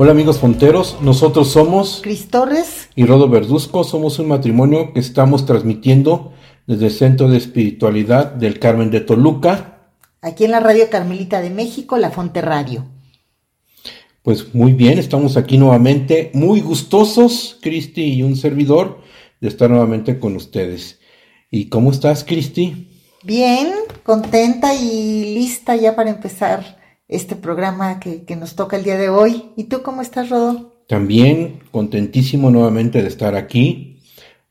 Hola amigos fonteros, nosotros somos Cris Torres y Rodo Verduzco, somos un matrimonio que estamos transmitiendo desde el Centro de Espiritualidad del Carmen de Toluca. Aquí en la Radio Carmelita de México, La Fonte Radio. Pues muy bien, estamos aquí nuevamente, muy gustosos, Cristi y un servidor, de estar nuevamente con ustedes. ¿Y cómo estás, Cristi? Bien, contenta y lista ya para empezar este programa que, nos toca el día de hoy. ¿Y tú cómo estás, Rodo? También contentísimo nuevamente de estar aquí,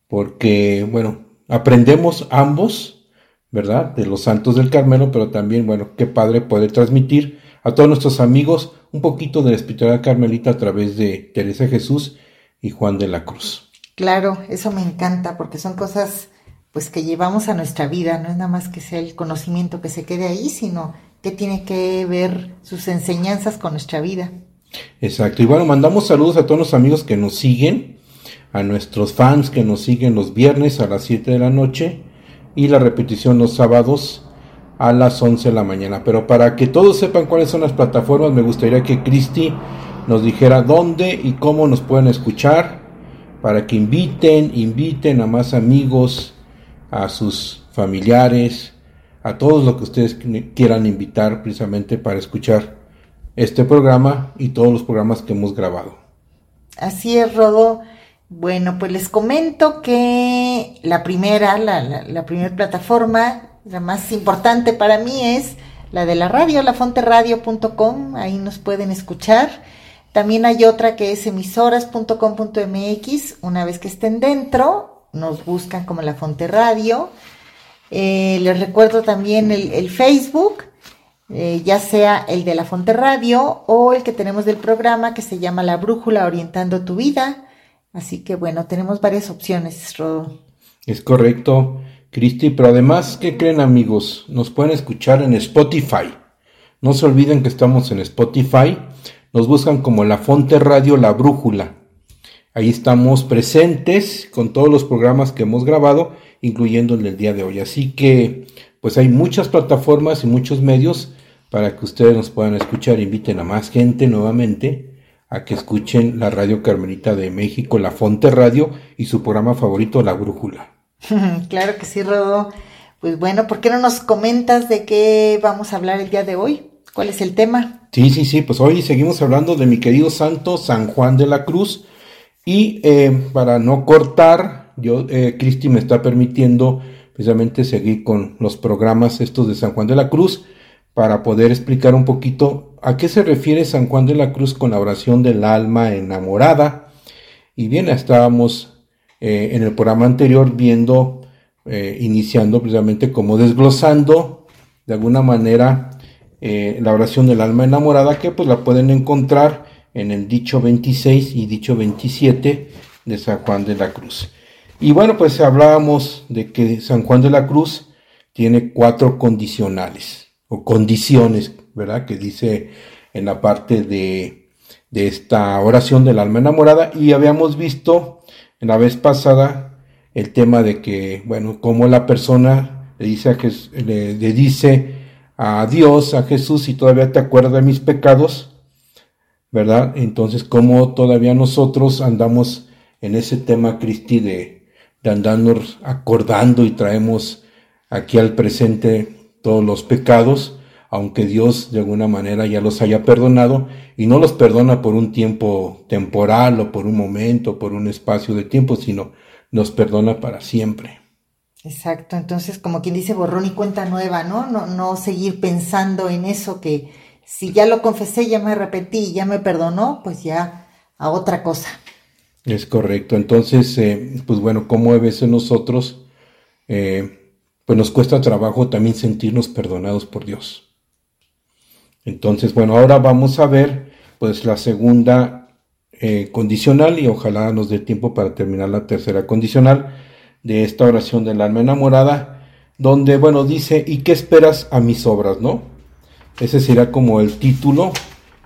porque, bueno, aprendemos ambos, ¿verdad? De los santos del Carmelo, pero también, bueno, qué padre poder transmitir a todos nuestros amigos un poquito de la espiritualidad carmelita a través de Teresa Jesús y Juan de la Cruz. Claro, eso me encanta, porque son cosas pues que llevamos a nuestra vida, no es nada más que sea el conocimiento que se quede ahí, sino que tiene que ver sus enseñanzas con nuestra vida. Exacto. Y bueno, mandamos saludos a todos los amigos que nos siguen, a nuestros fans que nos siguen los viernes a las 7 de la noche y la repetición los sábados a las 11 de la mañana. Pero para que todos sepan cuáles son las plataformas, me gustaría que Cristi nos dijera dónde y cómo nos pueden escuchar, para que inviten, inviten a más amigos, a sus familiares, a todos los que ustedes quieran invitar precisamente para escuchar este programa y todos los programas que hemos grabado. Así es, Rodo. Bueno, pues les comento que la primera, la, primera plataforma, la más importante para mí es la de la radio, lafonteradio.com, ahí nos pueden escuchar. También hay otra que es emisoras.com.mx, una vez que estén dentro, nos buscan como La Fonte Radio eh, les recuerdo también el, Facebook, eh, ya sea el de la Fonte Radio o el que tenemos del programa que se llama La Brújula Orientando tu Vida. Así que bueno, tenemos varias opciones, Rodo. Es correcto, Cristi, pero además, ¿qué creen amigos? Nos pueden escuchar en Spotify. No se olviden que estamos en Spotify. Nos buscan como La Fonte Radio La Brújula. Ahí estamos presentes con todos los programas que hemos grabado incluyendo el del día de hoy. Así que, pues hay muchas plataformas y muchos medios para que ustedes nos puedan escuchar. Inviten a más gente nuevamente a que escuchen la Radio Carmelita de México, La Fonte Radio y su programa favorito, La Brújula. claro que sí, Rodo. Pues bueno, ¿por qué no nos comentas de qué vamos a hablar el día de hoy? ¿Cuál es el tema? Sí, sí, sí, pues hoy seguimos hablando de mi querido santo San Juan de la Cruz. Y eh, para no cortar yo, eh, Cristi me está permitiendo precisamente seguir con los programas estos de San Juan de la Cruz para poder explicar un poquito a qué se refiere San Juan de la Cruz con la oración del alma enamorada. Y bien, estábamos eh, en el programa anterior viendo, iniciando precisamente como desglosando de alguna manera la oración del alma enamorada que pues la pueden encontrar en el dicho 26 y dicho 27 de San Juan de la Cruz. Y bueno, pues hablábamos de que San Juan de la Cruz tiene cuatro condicionales o condiciones, ¿verdad? Que dice en la parte de, de esta oración del alma enamorada y habíamos visto en la vez pasada el tema de que, bueno, como la persona le dice a, le, le dice a Dios, a Jesús, si todavía te acuerdas de mis pecados, ¿verdad? Entonces, como todavía nosotros andamos en ese tema, Cristi, de, andarnos acordando y traemos aquí al presente todos los pecados, aunque Dios de alguna manera ya los haya perdonado y no los perdona por un tiempo temporal o por un momento, por un espacio de tiempo, sino nos perdona para siempre. Exacto, entonces como quien dice borrón y cuenta nueva, ¿no? No, no seguir pensando en eso que si ya lo confesé, ya me arrepentí, ya me perdonó, pues ya a otra cosa. Es correcto. Entonces, eh, pues bueno, como a veces nosotros, eh, pues nos cuesta trabajo también sentirnos perdonados por Dios. Entonces, bueno, ahora vamos a ver pues la segunda eh, condicional y ojalá nos dé tiempo para terminar la tercera condicional de esta oración del alma enamorada, donde, bueno, dice, ¿y qué esperas a mis obras, no? Ese será como el título,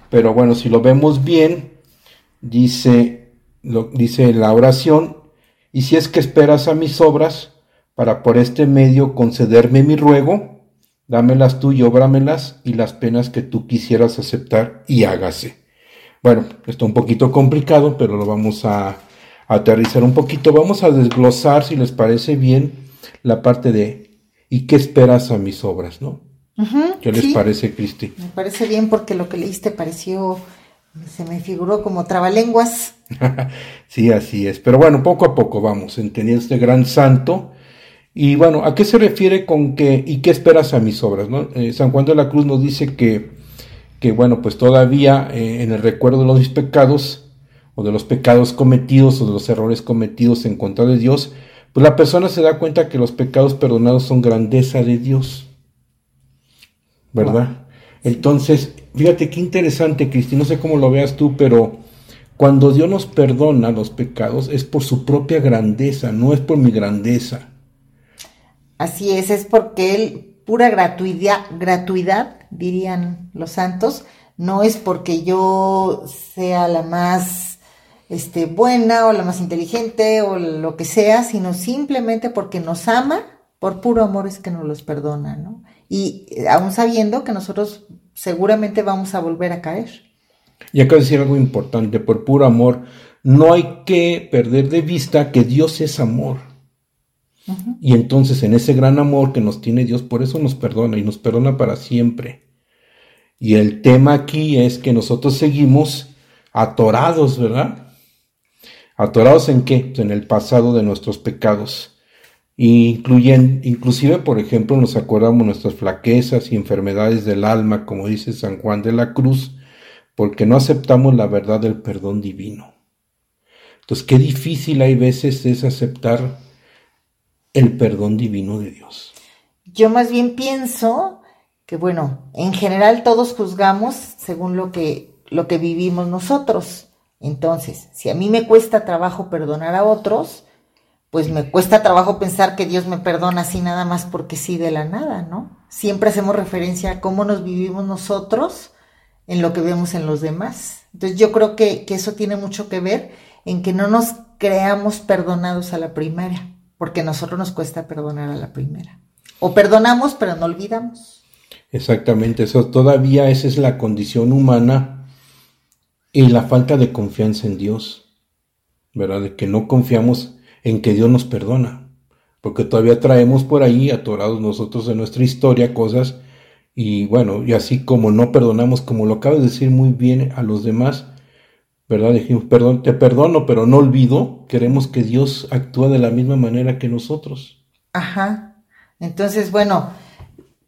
pero bueno, si lo vemos bien, dice, dice la oración, y si es que esperas a mis obras, para por este medio concederme mi ruego, dámelas tú y óbramelas y las penas que tú quisieras aceptar y hágase. Bueno, está un poquito complicado, pero lo vamos a, aterrizar un poquito. Vamos a desglosar, si les parece bien, la parte de ¿y qué esperas a mis obras? ¿no? ¿Qué les parece, Cristi? Me parece bien porque lo que leíste pareció, se me figuró como trabalenguas. sí, así es. Pero bueno, poco a poco vamos entendiendo este gran santo y bueno, ¿a qué se refiere con que y qué esperas a mis obras? ¿no? Eh, San Juan de la Cruz nos dice que, que bueno, pues todavía eh, en el recuerdo de los pecados o de los pecados cometidos o de los errores cometidos en contra de Dios, pues la persona se da cuenta que los pecados perdonados son grandeza de Dios. ¿Verdad? Entonces, fíjate qué interesante, Cristi, no sé cómo lo veas tú, pero cuando Dios nos perdona los pecados es por su propia grandeza, no es por mi grandeza. Así es, es porque él, pura gratuidad, gratuidad, dirían los santos, no es porque yo sea la más este, buena o la más inteligente o lo que sea, sino simplemente porque nos ama, por puro amor es que nos los perdona, ¿no? Y eh, aún sabiendo que nosotros seguramente vamos a volver a caer. Y acá decir algo importante, por puro amor, no hay que perder de vista que Dios es amor. Y entonces en ese gran amor que nos tiene Dios, por eso nos perdona y nos perdona para siempre. Y el tema aquí es que nosotros seguimos atorados, ¿verdad? ¿Atorados en qué? En el pasado de nuestros pecados. Incluyen, inclusive, por ejemplo, nos acordamos nuestras flaquezas y enfermedades del alma, como dice San Juan de la Cruz, porque no aceptamos la verdad del perdón divino. Entonces, qué difícil hay veces es aceptar el perdón divino de Dios. Yo más bien pienso que, bueno, en general todos juzgamos según lo que, lo que vivimos nosotros. Entonces, si a mí me cuesta trabajo perdonar a otros, pues me cuesta trabajo pensar que Dios me perdona así nada más porque sí de la nada, ¿no? Siempre hacemos referencia a cómo nos vivimos nosotros en lo que vemos en los demás. Entonces yo creo que, que eso tiene mucho que ver en que no nos creamos perdonados a la primaria porque a nosotros nos cuesta perdonar a la primera. O perdonamos, pero no olvidamos. Exactamente, eso todavía esa es la condición humana y la falta de confianza en Dios, ¿verdad? De que no confiamos en que Dios nos perdona, porque todavía traemos por ahí atorados nosotros en nuestra historia cosas y bueno, y así como no perdonamos, como lo acaba de decir muy bien a los demás, ¿verdad? Dijimos, perdón, te perdono, pero no olvido. Queremos que Dios actúe de la misma manera que nosotros. Ajá. Entonces, bueno,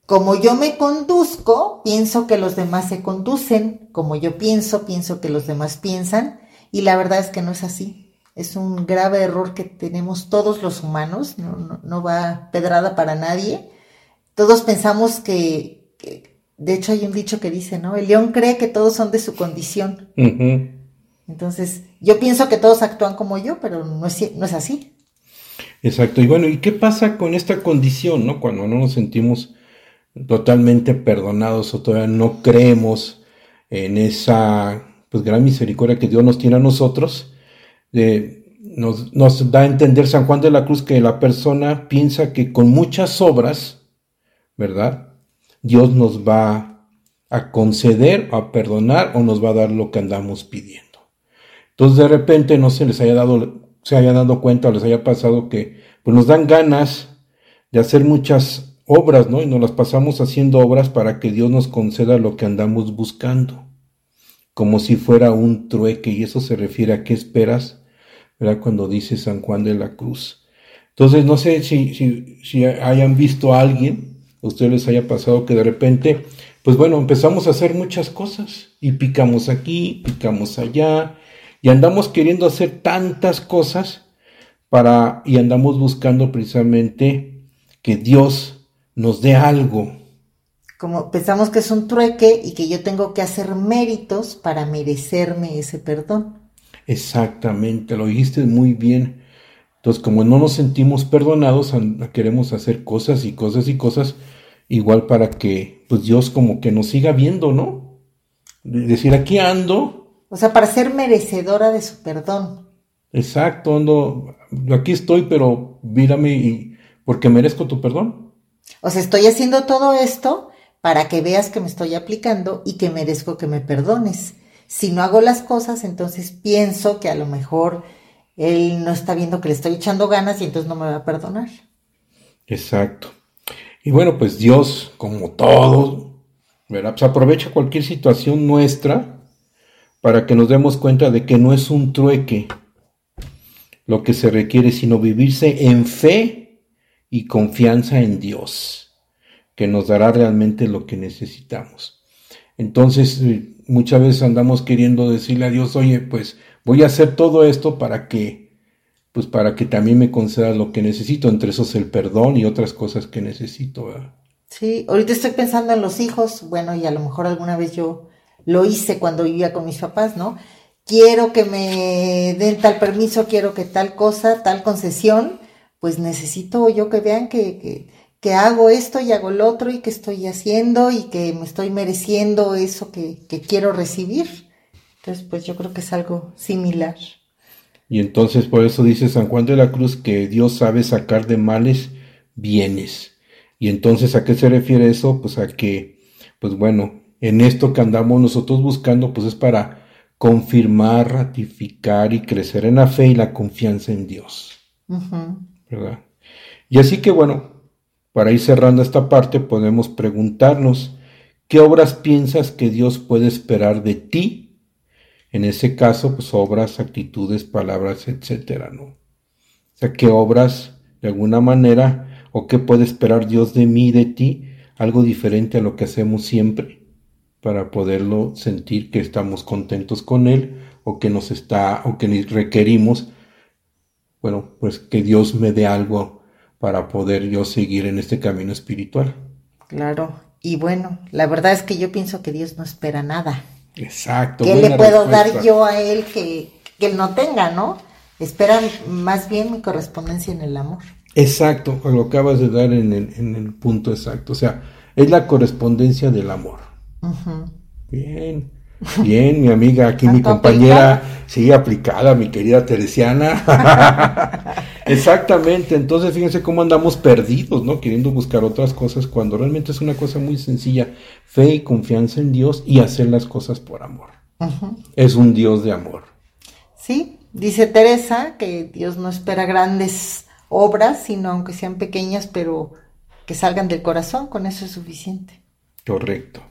como yo me conduzco, pienso que los demás se conducen. Como yo pienso, pienso que los demás piensan. Y la verdad es que no es así. Es un grave error que tenemos todos los humanos. No, no, va pedrada para nadie. Todos pensamos que, de hecho hay un dicho que dice, ¿no? El león cree que todos son de su condición. Entonces, yo pienso que todos actúan como yo, pero no es, no es así. Exacto. Y bueno, ¿y qué pasa con esta condición, no? Cuando no nos sentimos totalmente perdonados o todavía no creemos en esa pues gran misericordia que Dios nos tiene a nosotros, nos, da a entender San Juan de la Cruz que la persona piensa que con muchas obras, ¿verdad? Dios nos va a conceder, a perdonar o nos va a dar lo que andamos pidiendo. Entonces de repente no se les haya dado, se haya dado cuenta o les haya pasado que pues nos dan ganas de hacer muchas obras, ¿no? Y nos las pasamos haciendo obras para que Dios nos conceda lo que andamos buscando, como si fuera un trueque, y eso se refiere a qué esperas, ¿verdad? Cuando dice San Juan de la Cruz. Entonces, no sé si, hayan visto a alguien, a ustedes les haya pasado que de repente, pues bueno, empezamos a hacer muchas cosas y picamos aquí, picamos allá, y andamos queriendo hacer tantas cosas para, y andamos buscando precisamente que Dios nos dé algo. como pensamos que es un trueque y que yo tengo que hacer méritos para merecerme ese perdón. Exactamente, lo dijiste muy bien. Entonces, como no nos sentimos perdonados, queremos hacer cosas y cosas y cosas, igual para que pues Dios como que nos siga viendo, ¿no? Decir, aquí ando. O sea, para ser merecedora de su perdón. Exacto, ando, aquí estoy, pero mírame y porque merezco tu perdón. O sea, estoy haciendo todo esto para que veas que me estoy aplicando y que merezco que me perdones. Si no hago las cosas, entonces pienso que a lo mejor él no está viendo que le estoy echando ganas y entonces no me va a perdonar. Exacto. Y bueno, pues Dios, como todo, ¿verdad? Pues aprovecha cualquier situación nuestra para que nos demos cuenta de que no es un trueque lo que se requiere, sino vivirse en fe y confianza en Dios, que nos dará realmente lo que necesitamos. Entonces, eh, muchas veces andamos queriendo decirle a Dios, oye, pues voy a hacer todo esto para que, pues para que también me conceda lo que necesito, entre esos el perdón y otras cosas que necesito. ¿verdad? Sí, ahorita estoy pensando en los hijos, bueno, y a lo mejor alguna vez yo lo hice cuando vivía con mis papás, ¿no? Quiero que me den tal permiso, quiero que tal cosa, tal concesión, pues necesito yo que vean que, que, que hago esto y hago lo otro y que estoy haciendo y que me estoy mereciendo eso que, que quiero recibir. Entonces, pues yo creo que es algo similar. Y entonces por eso dice San Juan de la Cruz que Dios sabe sacar de males bienes. Y entonces a qué se refiere eso? Pues a que, pues bueno, en esto que andamos nosotros buscando, pues es para confirmar, ratificar y crecer en la fe y la confianza en Dios. ¿Verdad? Y así que bueno, para ir cerrando esta parte, podemos preguntarnos, ¿qué obras piensas que Dios puede esperar de ti en ese caso, pues obras, actitudes, palabras, etcétera, ¿no? O sea, ¿qué obras de alguna manera o qué puede esperar Dios de mí, de ti? Algo diferente a lo que hacemos siempre para poderlo sentir que estamos contentos con Él o que nos está o que requerimos, bueno, pues que Dios me dé algo para poder yo seguir en este camino espiritual. Claro, y bueno, la verdad es que yo pienso que Dios no espera nada. Exacto. ¿Qué le puedo dar yo a él que, él no tenga, no? Espera más bien mi correspondencia en el amor. Exacto, lo acabas de dar en el, en el punto exacto. O sea, es la correspondencia del amor. Bien. Bien, mi amiga, aquí mi compañera, sigue aplicada, mi querida Teresiana. Exactamente, entonces fíjense cómo andamos perdidos, ¿no? Queriendo buscar otras cosas cuando realmente es una cosa muy sencilla, fe y confianza en Dios y hacer las cosas por amor. Es un Dios de amor. Sí, dice Teresa que Dios no espera grandes obras, sino aunque sean pequeñas, pero que salgan del corazón, con eso es suficiente. Correcto.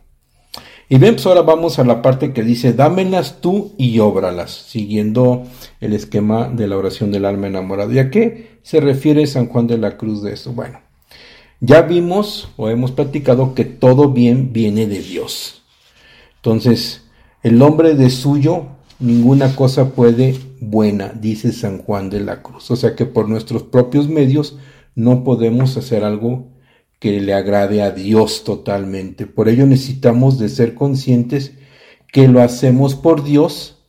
Y bien, pues ahora vamos a la parte que dice, dámelas tú y óbralas, siguiendo el esquema de la oración del alma enamorada. ¿Y a qué se refiere San Juan de la Cruz de esto? Bueno, ya vimos o hemos platicado que todo bien viene de Dios. Entonces, el hombre de suyo, ninguna cosa puede buena, dice San Juan de la Cruz. O sea que por nuestros propios medios no podemos hacer algo que le agrade a Dios totalmente. Por ello necesitamos de ser conscientes que lo hacemos por Dios,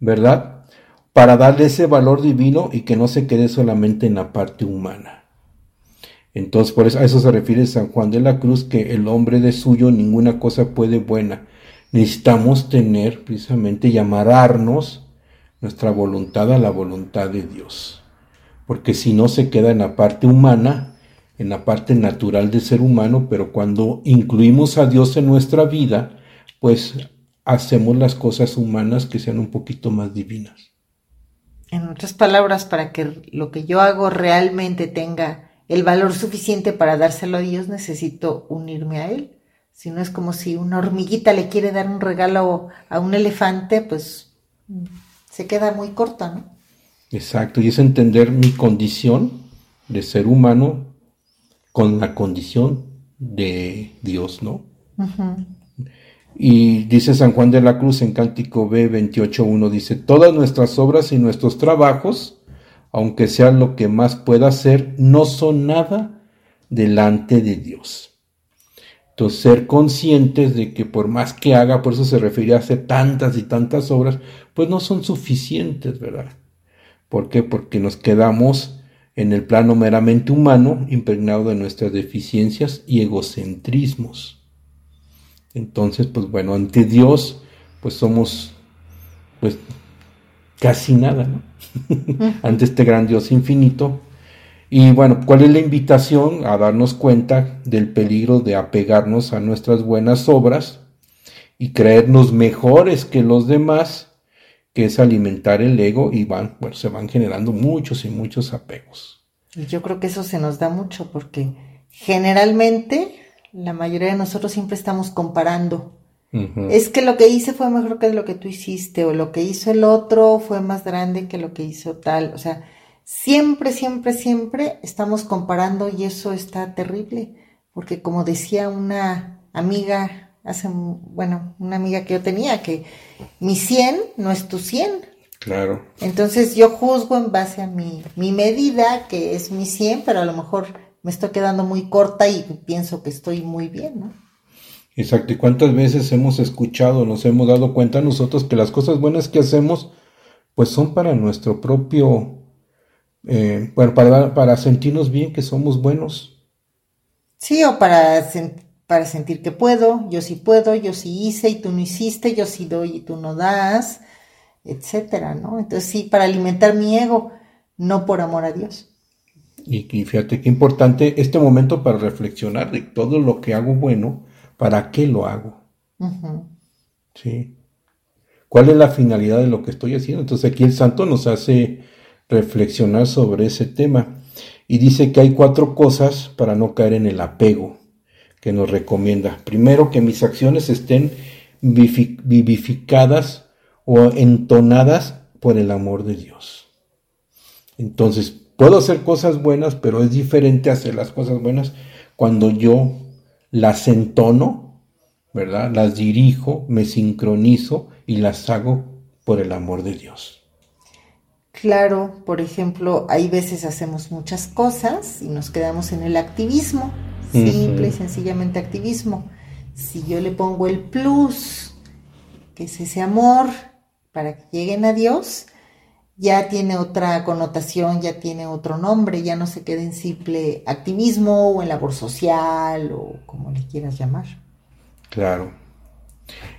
¿verdad? Para darle ese valor divino y que no se quede solamente en la parte humana. Entonces, por eso a eso se refiere San Juan de la Cruz, que el hombre de suyo ninguna cosa puede buena. Necesitamos tener precisamente y nuestra voluntad a la voluntad de Dios. Porque si no se queda en la parte humana, en la parte natural del ser humano, pero cuando incluimos a Dios en nuestra vida, pues hacemos las cosas humanas que sean un poquito más divinas. En otras palabras, para que lo que yo hago realmente tenga el valor suficiente para dárselo a Dios, necesito unirme a Él. Si no es como si una hormiguita le quiere dar un regalo a un elefante, pues se queda muy corta, ¿no? Exacto, y es entender mi condición de ser humano con la condición de Dios, ¿no? Y dice San Juan de la Cruz en Cántico B 28.1, dice, todas nuestras obras y nuestros trabajos, aunque sea lo que más pueda ser, no son nada delante de Dios. Entonces, ser conscientes de que por más que haga, por eso se refiere a hacer tantas y tantas obras, pues no son suficientes, ¿verdad? ¿Por qué? Porque nos quedamos en el plano meramente humano, impregnado de nuestras deficiencias y egocentrismos. Entonces, pues bueno, ante Dios, pues somos, pues, casi nada, ¿no? ante este gran Dios infinito, y bueno, ¿cuál es la invitación? A darnos cuenta del peligro de apegarnos a nuestras buenas obras y creernos mejores que los demás, que es alimentar el ego y van, bueno, se van generando muchos y muchos apegos. Y yo creo que eso se nos da mucho porque generalmente la mayoría de nosotros siempre estamos comparando. Es que lo que hice fue mejor que lo que tú hiciste o lo que hizo el otro fue más grande que lo que hizo tal. O sea, Siempre, siempre, siempre estamos comparando y eso está terrible, porque como decía una amiga, hace, bueno, una amiga que yo tenía, que mi 100 no es tu 100. Claro. Entonces yo juzgo en base a mi, mi medida, que es mi 100, pero a lo mejor me estoy quedando muy corta y pienso que estoy muy bien, ¿no? Exacto. ¿Y cuántas veces hemos escuchado, nos hemos dado cuenta nosotros que las cosas buenas que hacemos, pues son para nuestro propio eh, bueno, para, para sentirnos bien que somos buenos. Sí, o para, para sentir que puedo, yo sí puedo, yo sí hice y tú no hiciste, yo sí doy y tú no das, etcétera, ¿no? Entonces sí, para alimentar mi ego, no por amor a Dios. Y, fíjate qué importante este momento para reflexionar de todo lo que hago bueno, ¿para qué lo hago? Sí. ¿Cuál es la finalidad de lo que estoy haciendo? Entonces aquí el santo nos hace reflexionar sobre ese tema. Y dice que hay cuatro cosas para no caer en el apego que nos recomienda. Primero, que mis acciones estén vivificadas o entonadas por el amor de Dios. Entonces, puedo hacer cosas buenas, pero es diferente hacer las cosas buenas cuando yo las entono, ¿verdad? Las dirijo, me sincronizo y las hago por el amor de Dios. Claro, por ejemplo, hay veces hacemos muchas cosas y nos quedamos en el activismo, simple y sencillamente activismo. Si yo le pongo el plus, que es ese amor, para que lleguen a Dios, ya tiene otra connotación, ya tiene otro nombre, ya no se queda en simple activismo o en labor social o como le quieras llamar. Claro.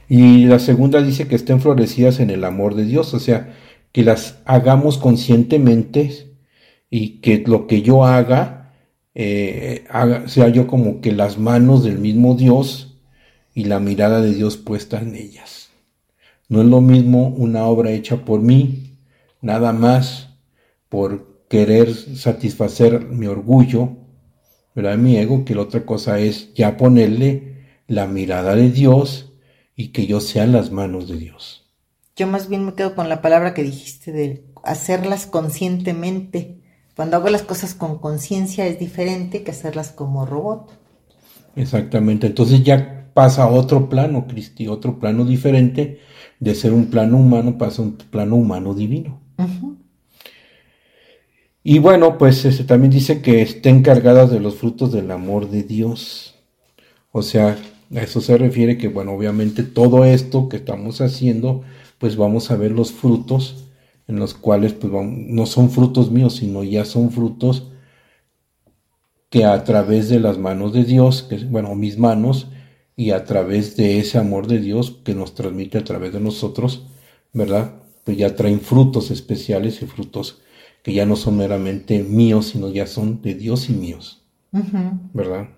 Y la segunda dice que estén florecidas en el amor de Dios, o sea, que las hagamos conscientemente y que lo que yo haga, eh, sea yo como que las manos del mismo Dios y la mirada de Dios puesta en ellas. No es lo mismo una obra hecha por mí, nada más por querer satisfacer mi orgullo, ¿verdad? mi ego, que la otra cosa es ya ponerle la mirada de Dios y que yo sea las manos de Dios. Yo más bien me quedo con la palabra que dijiste de hacerlas conscientemente. Cuando hago las cosas con conciencia es diferente que hacerlas como robot. Exactamente. Entonces ya pasa a otro plano, Cristi, otro plano diferente. De ser un plano humano pasa a un plano humano divino. Y bueno, pues ese también dice que estén cargadas de los frutos del amor de Dios. O sea, a eso se refiere que, bueno, obviamente todo esto que estamos haciendo pues vamos a ver los frutos en los cuales pues, no son frutos míos, sino ya son frutos que a través de las manos de Dios, que bueno, mis manos, y a través de ese amor de Dios que nos transmite a través de nosotros, ¿verdad? Pues ya traen frutos especiales y frutos que ya no son meramente míos, sino ya son de Dios y míos, ¿verdad?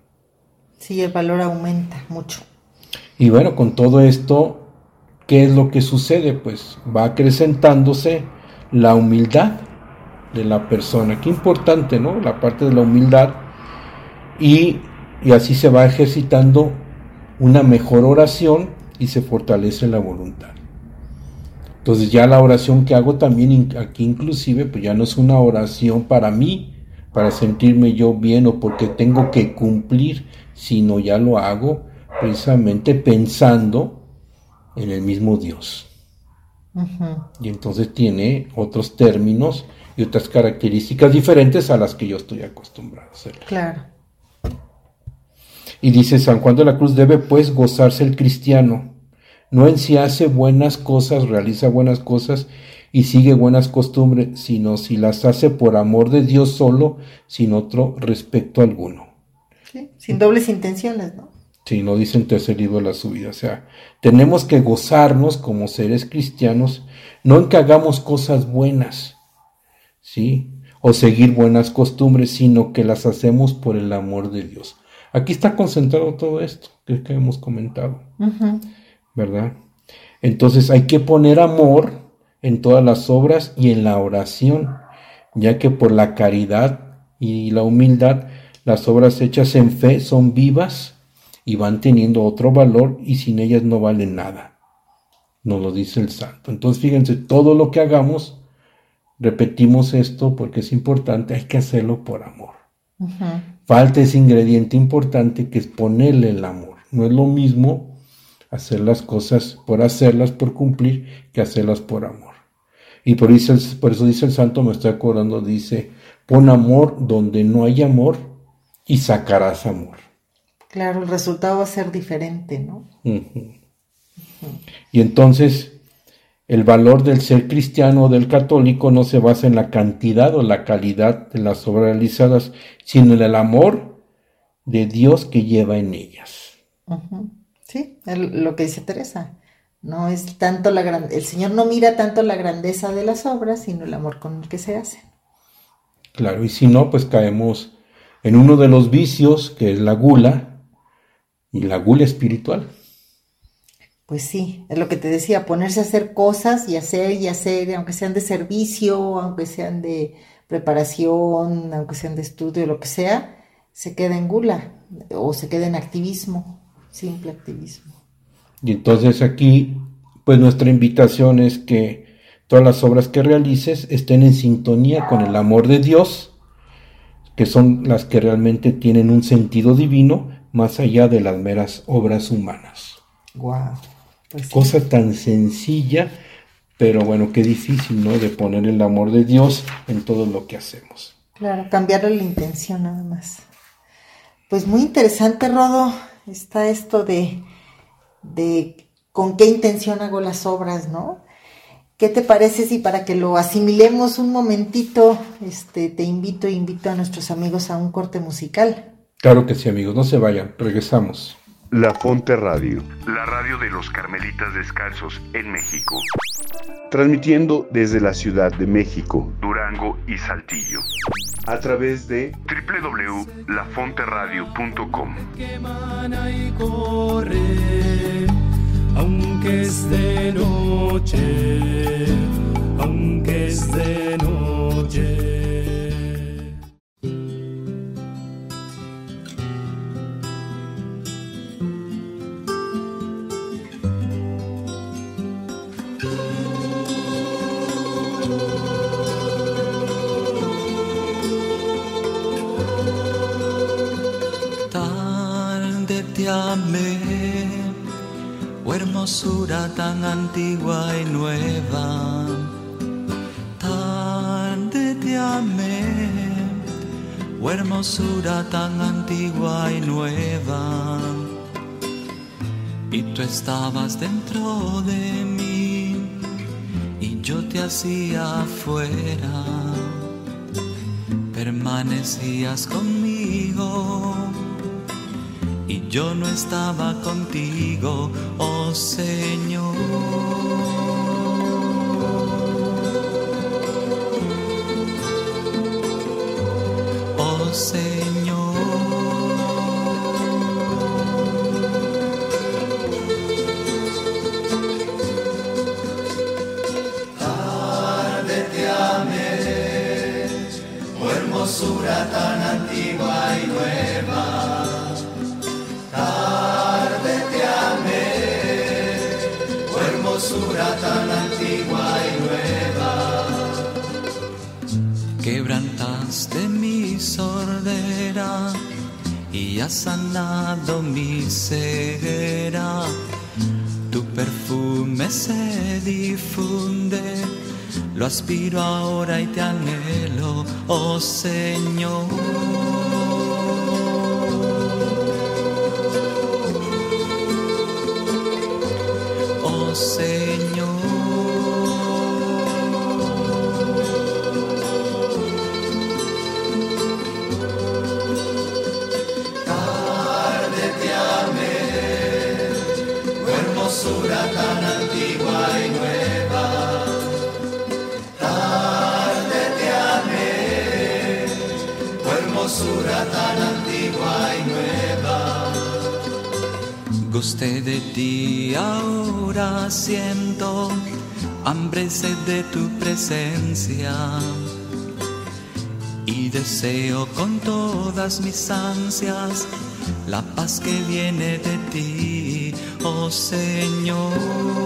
Sí, el valor aumenta mucho. Y bueno, con todo esto, ¿qué es lo que sucede? Pues va acrecentándose la humildad de la persona. Qué importante, ¿no? La parte de la humildad. Y, y así se va ejercitando una mejor oración y se fortalece la voluntad. Entonces ya la oración que hago también aquí inclusive, pues ya no es una oración para mí, para sentirme yo bien o porque tengo que cumplir, sino ya lo hago precisamente pensando en el mismo Dios. Y entonces tiene otros términos y otras características diferentes a las que yo estoy acostumbrado a hacer. Claro. Y dice San Juan de la Cruz, debe pues gozarse el cristiano, no en si hace buenas cosas, realiza buenas cosas y sigue buenas costumbres, sino si las hace por amor de Dios solo, sin otro respecto alguno. sin dobles intenciones, ¿no? Sí, no dice en tercer libro de la subida. O sea, tenemos que gozarnos como seres cristianos, no en que hagamos cosas buenas, ¿sí? O seguir buenas costumbres, sino que las hacemos por el amor de Dios. Aquí está concentrado todo esto que, hemos comentado, ¿verdad? Entonces hay que poner amor en todas las obras y en la oración, ya que por la caridad y la humildad, las obras hechas en fe son vivas y van teniendo otro valor y sin ellas no valen nada. Nos lo dice el santo. Entonces fíjense, todo lo que hagamos, repetimos esto porque es importante, hay que hacerlo por amor. Falta ese ingrediente importante que es ponerle el amor. No es lo mismo hacer las cosas por hacerlas, por cumplir, que hacerlas por amor. Y por eso, por eso dice el santo, me estoy acordando, dice, pon amor donde no hay amor y sacarás amor. Claro, el resultado va a ser diferente, ¿no? Y entonces, el valor del ser cristiano o del católico no se basa en la cantidad o la calidad de las obras realizadas, sino en el amor de Dios que lleva en ellas. Sí, lo que dice Teresa. No es tanto la gran... el Señor no mira tanto la grandeza de las obras, sino el amor con el que se hacen. Claro, y si no, pues caemos en uno de los vicios que es la gula, y la gula espiritual. Pues sí, es lo que te decía, ponerse a hacer cosas y hacer y hacer, aunque sean de servicio, aunque sean de preparación, aunque sean de estudio, lo que sea, se queda en gula o se queda en activismo, simple activismo. Y entonces aquí, pues nuestra invitación es que todas las obras que realices estén en sintonía con el amor de Dios, que son las que realmente tienen un sentido divino más allá de las meras obras humanas. Wow. Pues Cosa tan sencilla, pero bueno, qué difícil, ¿no? De poner el amor de Dios en todo lo que hacemos. Claro, cambiar la intención nada más. Pues muy interesante, Rodo, está esto de, de con qué intención hago las obras, ¿no? ¿Qué te parece si para que lo asimilemos un momentito, este, te invito e invito a nuestros amigos a un corte musical? Claro que sí, amigos, no se vayan, regresamos. La Fonte Radio, la radio de los Carmelitas Descalzos en México. Transmitiendo desde la Ciudad de México, Durango y Saltillo. A través de www.lafonteradio.com. Aunque es de noche, aunque es de noche. Hermosura tan antigua y nueva. Tarde te amé, oh hermosura tan antigua y nueva. Y tú estabas dentro de mí y yo te hacía afuera. Permanecías conmigo y yo no estaba contigo, oh Señor. Oh Señor. Lo aspiro ahora y te anhelo, oh Señor. Hambre sed de tu presencia. Y deseo con todas mis ansias la paz que viene de ti, oh Señor.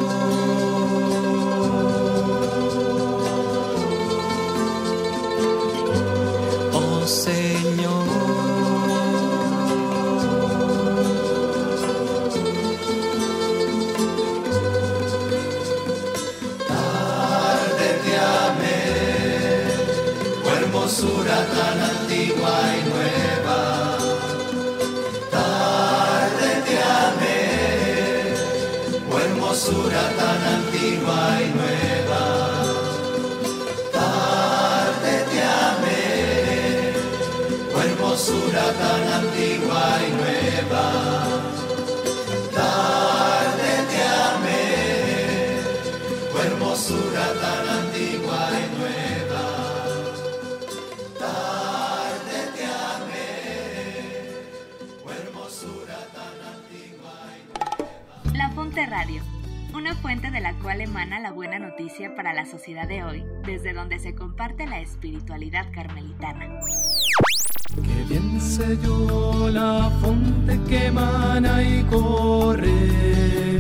Hermosura tan antigua y nueva. Tarde te amé, tu hermosura tan antigua y nueva. Tarde te amé, tu hermosura tan antigua y La Fonte Radio, una fuente de la cual emana la buena noticia para la sociedad de hoy, desde donde se comparte la espiritualidad carmelitana. Bien sé yo la fuente que emana y corre,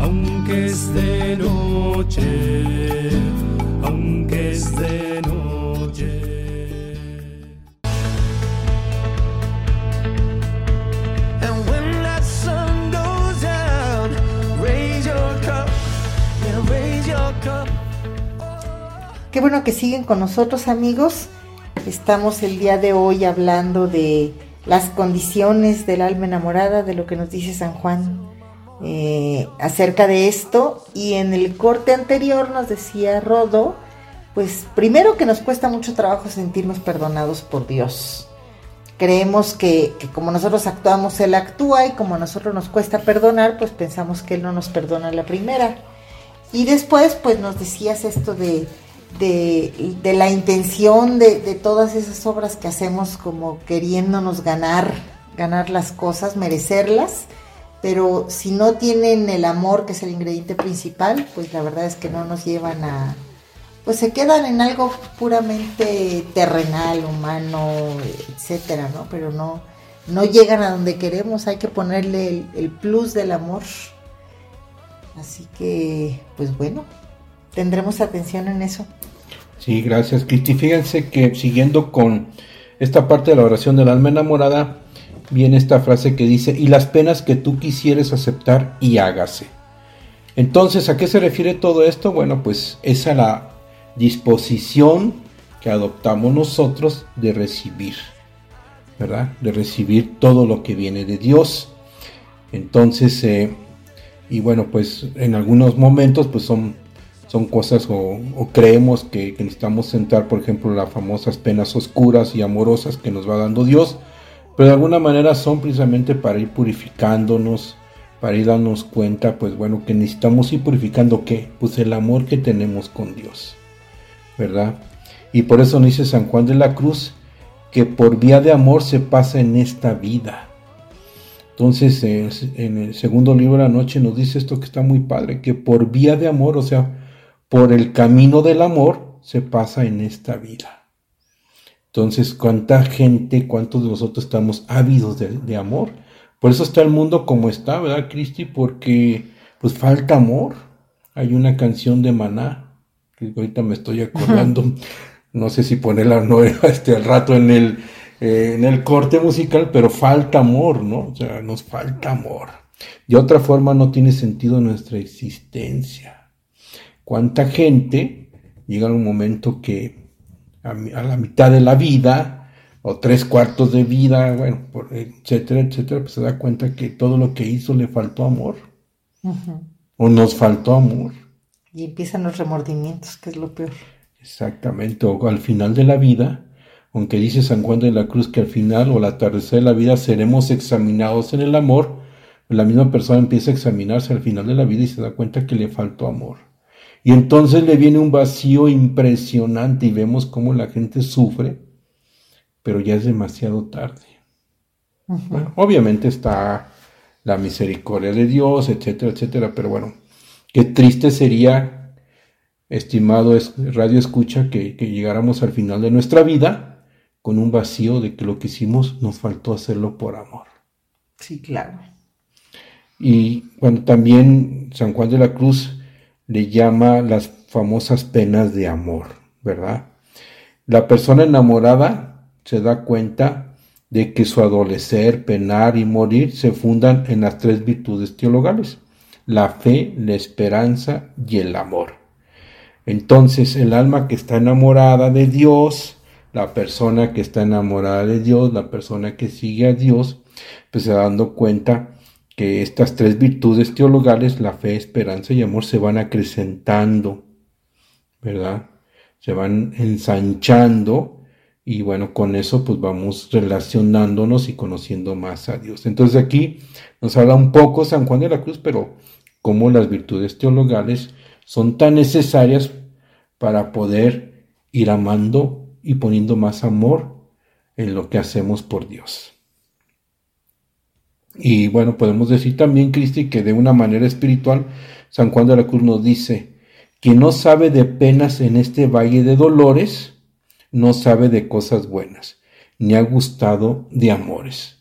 aunque es de noche, aunque es de noche. And when that sun goes down, raise your cup, yeah, raise your cup. Qué bueno que siguen con nosotros amigos. Estamos el día de hoy hablando de las condiciones del alma enamorada, de lo que nos dice San Juan eh, acerca de esto. Y en el corte anterior nos decía Rodo, pues primero que nos cuesta mucho trabajo sentirnos perdonados por Dios. Creemos que, que como nosotros actuamos, Él actúa y como a nosotros nos cuesta perdonar, pues pensamos que Él no nos perdona la primera. Y después, pues nos decías esto de, de, la intención de, todas esas obras que hacemos como queriéndonos ganar, ganar las cosas, merecerlas, pero si no tienen el amor, que es el ingrediente principal, pues la verdad es que no nos llevan a, pues se quedan en algo puramente terrenal, humano, etcétera, ¿no? Pero no, no llegan a donde queremos, hay que ponerle el plus del amor. Así que, pues bueno, tendremos atención en eso. Sí, gracias, Cristi. Fíjense que siguiendo con esta parte de la oración del alma enamorada, viene esta frase que dice, y las penas que tú quisieres aceptar y hágase. Entonces, ¿a qué se refiere todo esto? Bueno, pues es a la disposición que adoptamos nosotros de recibir, ¿verdad? De recibir todo lo que viene de Dios. Entonces, eh, y bueno, pues en algunos momentos, pues son son cosas o, o creemos que, necesitamos sentar, por ejemplo, las famosas penas oscuras y amorosas que nos va dando Dios, pero de alguna manera son precisamente para ir purificándonos, para ir dándonos cuenta, pues bueno, que necesitamos ir purificando qué, pues el amor que tenemos con Dios, ¿verdad? Y por eso nos dice San Juan de la Cruz que por vía de amor se pasa en esta vida. Entonces, en el segundo libro de la noche nos dice esto que está muy padre, que por vía de amor, o sea, por el camino del amor se pasa en esta vida. Entonces, ¿cuánta gente, cuántos de nosotros estamos ávidos de, de, amor? Por eso está el mundo como está, ¿verdad, Cristi? Porque pues falta amor. Hay una canción de Maná, que ahorita me estoy acordando, no sé si ponerla no este, al rato en el, eh, en el corte musical, pero falta amor, ¿no? O sea, nos falta amor. De otra forma no tiene sentido nuestra existencia cuánta gente llega un momento que a, a, la mitad de la vida o tres cuartos de vida, bueno, por, etcétera, etcétera, pues se da cuenta que todo lo que hizo le faltó amor uh -huh. o nos faltó amor. Y empiezan los remordimientos, que es lo peor. Exactamente, o al final de la vida, aunque dice San Juan de la Cruz que al final o al atardecer de la vida seremos examinados en el amor, la misma persona empieza a examinarse al final de la vida y se da cuenta que le faltó amor. Y entonces le viene un vacío impresionante y vemos cómo la gente sufre, pero ya es demasiado tarde. obviamente está la misericordia de Dios, etcétera, etcétera, pero bueno, qué triste sería, estimado radio escucha, que, que llegáramos al final de nuestra vida con un vacío de que lo que hicimos nos faltó hacerlo por amor. Sí, claro. Y bueno, también San Juan de la Cruz le llama las famosas penas de amor, ¿verdad? La persona enamorada se da cuenta de que su adolecer, penar y morir se fundan en las tres virtudes teologales, la fe, la esperanza y el amor. Entonces el alma que está enamorada de Dios, la persona que está enamorada de Dios, la persona que sigue a Dios, pues se dando cuenta que estas tres virtudes teologales, la fe, esperanza y amor, se van acrecentando, ¿verdad? Se van ensanchando y bueno, con eso pues vamos relacionándonos y conociendo más a Dios. Entonces aquí nos habla un poco San Juan de la Cruz, pero cómo las virtudes teologales son tan necesarias para poder ir amando y poniendo más amor en lo que hacemos por Dios. Y bueno, podemos decir también, Cristi, que de una manera espiritual, San Juan de la Cruz nos dice, que no sabe de penas en este valle de dolores, no sabe de cosas buenas, ni ha gustado de amores.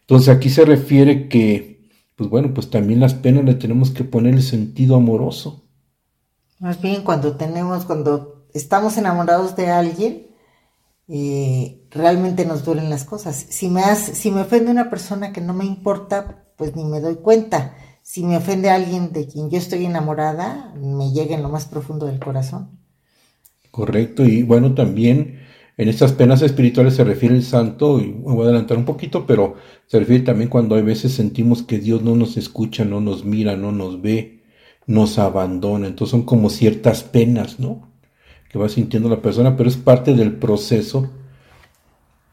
Entonces aquí se refiere que, pues bueno, pues también las penas le tenemos que poner el sentido amoroso. Más bien cuando tenemos, cuando estamos enamorados de alguien, eh, realmente nos duelen las cosas. Si me, hace, si me ofende una persona que no me importa, pues ni me doy cuenta. Si me ofende alguien de quien yo estoy enamorada, me llega en lo más profundo del corazón. Correcto, y bueno, también en estas penas espirituales se refiere el santo, y voy a adelantar un poquito, pero se refiere también cuando hay veces sentimos que Dios no nos escucha, no nos mira, no nos ve, nos abandona. Entonces son como ciertas penas, ¿no? que va sintiendo la persona, pero es parte del proceso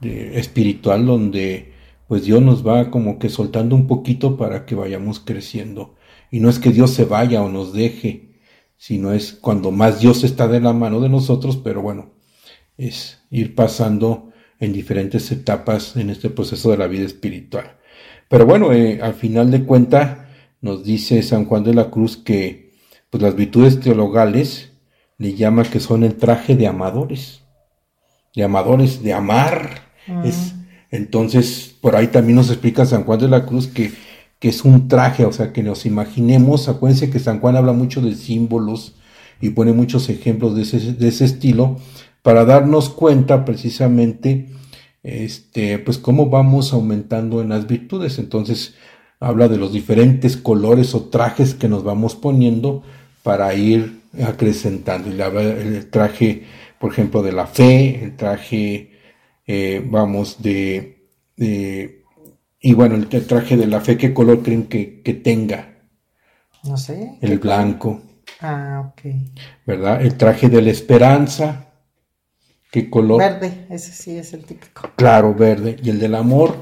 espiritual donde pues Dios nos va como que soltando un poquito para que vayamos creciendo. Y no es que Dios se vaya o nos deje, sino es cuando más Dios está de la mano de nosotros, pero bueno, es ir pasando en diferentes etapas en este proceso de la vida espiritual. Pero bueno, eh, al final de cuenta nos dice San Juan de la Cruz que pues las virtudes teologales le llama que son el traje de amadores, de amadores, de amar. Es, entonces, por ahí también nos explica San Juan de la Cruz que, que es un traje, o sea, que nos imaginemos, acuérdense que San Juan habla mucho de símbolos y pone muchos ejemplos de ese, de ese estilo, para darnos cuenta precisamente, este, pues cómo vamos aumentando en las virtudes. Entonces, habla de los diferentes colores o trajes que nos vamos poniendo para ir acrecentando. El traje, por ejemplo, de la fe, el traje, eh, vamos, de, Y bueno, el, traje de la fe, ¿qué color creen que, tenga? No sé. El blanco. Ah, ok. ¿Verdad? El traje de la esperanza. ¿Qué color? Verde, ese sí es el típico. Claro, verde. Y el del amor.